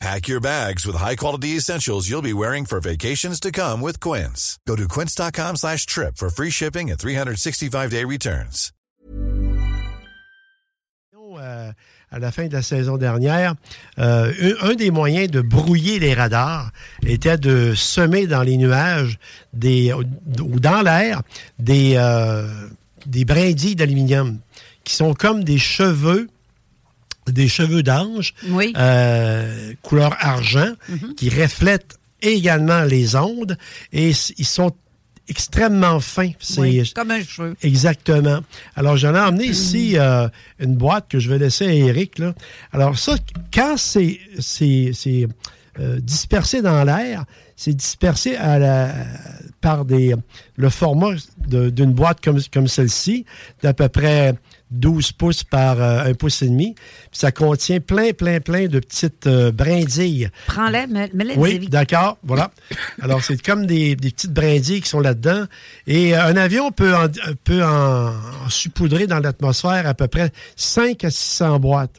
Pack your bags with high-quality essentials you'll be wearing for vacations to come with Quince. Go to quince.com slash trip for free shipping and 365-day returns. Euh, à la fin de la saison dernière, euh, un, un des moyens de brouiller les radars était de semer dans les nuages des, ou dans l'air des, euh, des brindilles d'aluminium qui sont comme des cheveux des cheveux d'ange, Oui. euh, couleur argent, qui reflètent également les ondes et ils sont extrêmement fins. C'est Oui, comme un cheveu. Exactement. Alors, j'en ai emmené ici euh, une boîte que je vais laisser à Eric. Là. Alors, ça, quand c'est c'est- c'est, euh, dispersé dans l'air, c'est dispersé à la, par des, le format d'une boîte comme, comme celle-ci, d'à peu près 12 pouces par euh, 1 pouce et demi. Ça contient plein, plein, plein de petites euh, brindilles. Prends-les, mets- mets-les Oui, d'accord, voilà. Alors, c'est comme des, des petites brindilles qui sont là-dedans. Et euh, un avion peut en, peut en, en saupoudrer dans l'atmosphère à peu près 5 à 600 boîtes.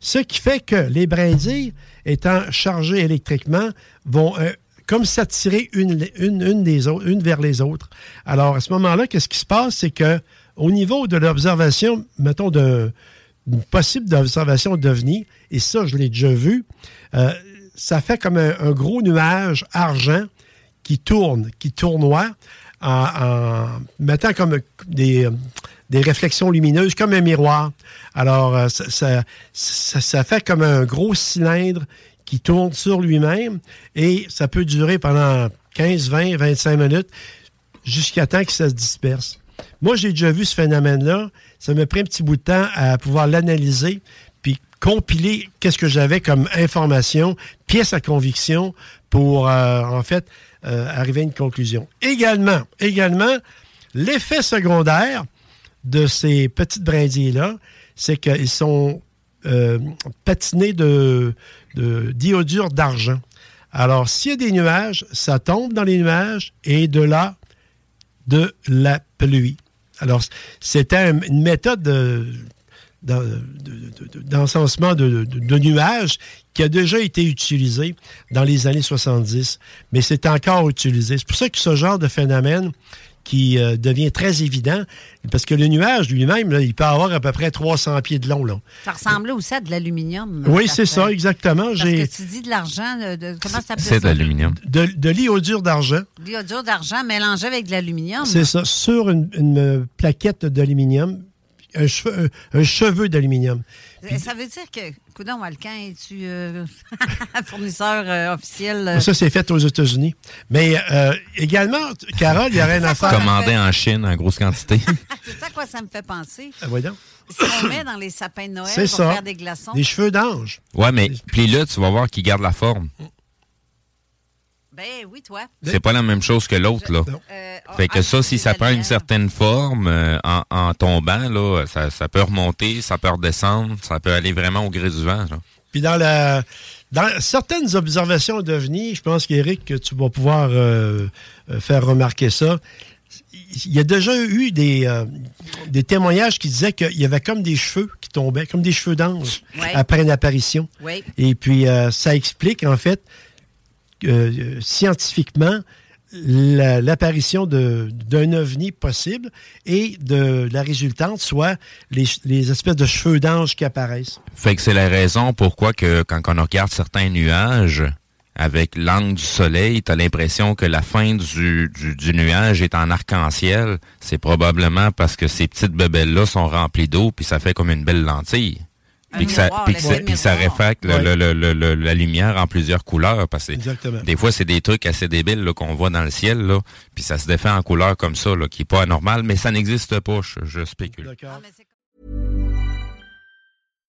Ce qui fait que les brindilles, étant chargées électriquement, vont euh, comme s'attirer une, une, une des autres, une vers les autres. Alors, à ce moment-là, qu'est-ce qui se passe? C'est que au niveau de l'observation, mettons, d'un- d'une possible observation d'OVNI, et ça, je l'ai déjà vu, euh, ça fait comme un, gros nuage argent qui tourne, qui tournoie, en, mettant comme des, des réflexions lumineuses, comme un miroir. Alors, euh, ça fait comme un gros cylindre qui tourne sur lui-même et ça peut durer pendant 15, 20, 25 minutes jusqu'à temps que ça se disperse. Moi, j'ai déjà vu ce phénomène-là. Ça m'a pris un petit bout de temps à pouvoir l'analyser puis compiler qu'est-ce que j'avais comme information, pièce à conviction pour, euh, en fait, euh, arriver à une conclusion. Également, également, l'effet secondaire de ces petites brindilles-là, c'est qu'ils sont euh, patinés de, diodure d'argent. Alors, s'il y a des nuages, ça tombe dans les nuages et de là, de la pluie. Alors, c'était un- une méthode de- d'en- de- de- de- d'encensement de, de- de nuages qui a déjà été utilisée dans les années 70, mais c'est encore utilisé. C'est pour ça que ce genre de phénomène qui euh, devient très évident, parce que le nuage lui-même, il peut avoir à peu près 300 pieds de long. Là. Ça ressemblait aussi à de l'aluminium. Oui, ta c'est ça, exactement. Parce que tu dis de l'argent, comment ça s'appelle C'est de ça? l'aluminium. de, de l'iodure d'argent. L'iodure d'argent mélangé avec de l'aluminium. C'est ça, sur une, une plaquette d'aluminium, un, cheveu, un, un cheveu d'aluminium. Euh, Ça veut dire que, coudon, Walcan, es-tu euh, fournisseur euh, officiel? euh, Ça, c'est fait aux États-Unis. Mais euh, également, Carole, il y a rien à faire. Commandé en Chine en grosse quantité. C'est ça à quoi ça me fait penser? Ah, voyons. Ce qu'on met dans les sapins de Noël C'est pour ça. faire des glaçons. Des cheveux d'ange. Ouais, mais puis là, tu vas voir qu'il garde la forme. Ben oui, toi. C'est pas la même chose que l'autre, là. Fait que ça, si ça prend une certaine forme euh, en, en tombant, là, ça, ça peut remonter, ça peut redescendre, ça peut aller vraiment au gré du vent. Là. Puis dans la dans certaines observations d'OVNI, je pense qu'Éric, que tu vas pouvoir euh, euh, faire remarquer ça. Il y a déjà eu des, euh, des témoignages qui disaient qu'il y avait comme des cheveux qui tombaient, comme des cheveux d'ange Ouais. après une apparition. Oui. Et puis, euh, ça explique, en fait, euh, scientifiquement, l'apparition d'un ovni possible et de la résultante, soit les, espèces de cheveux d'ange qui apparaissent. Fait que c'est la raison pourquoi que quand on regarde certains nuages, avec l'angle du soleil, tu as l'impression que la fin du, du, nuage est en arc-en-ciel. C'est probablement parce que ces petites bebelles-là sont remplies d'eau, puis ça fait comme une belle lentille. Puis que, ça, puis ça, réfracte la lumière en plusieurs couleurs. Parce que des fois, c'est des trucs assez débiles qu'on voit dans le ciel, là, puis ça se défait en couleur comme ça, là, qui n'est pas anormal, mais ça n'existe pas, je, spécule. Ah,